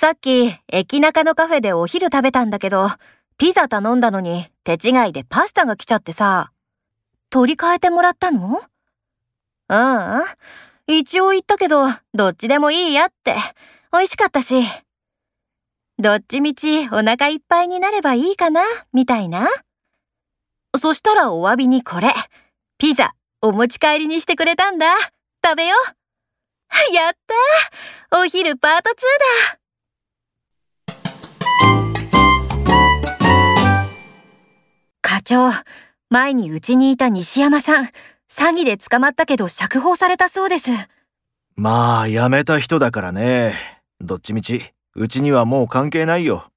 さっき、駅中のカフェでお昼食べたんだけど、ピザ頼んだのに手違いでパスタが来ちゃってさ。取り替えてもらったの？うん、一応言ったけど、どっちでもいいやって。美味しかったし。どっちみちお腹いっぱいになればいいかな、みたいな。そしたらお詫びにこれ。ピザ、お持ち帰りにしてくれたんだ。食べよう。やったお昼パート2だ長、前にうちにいた西山さん、詐欺で捕まったけど釈放されたそうです。まあ、辞めた人だからね。どっちみち、うちにはもう関係ないよ。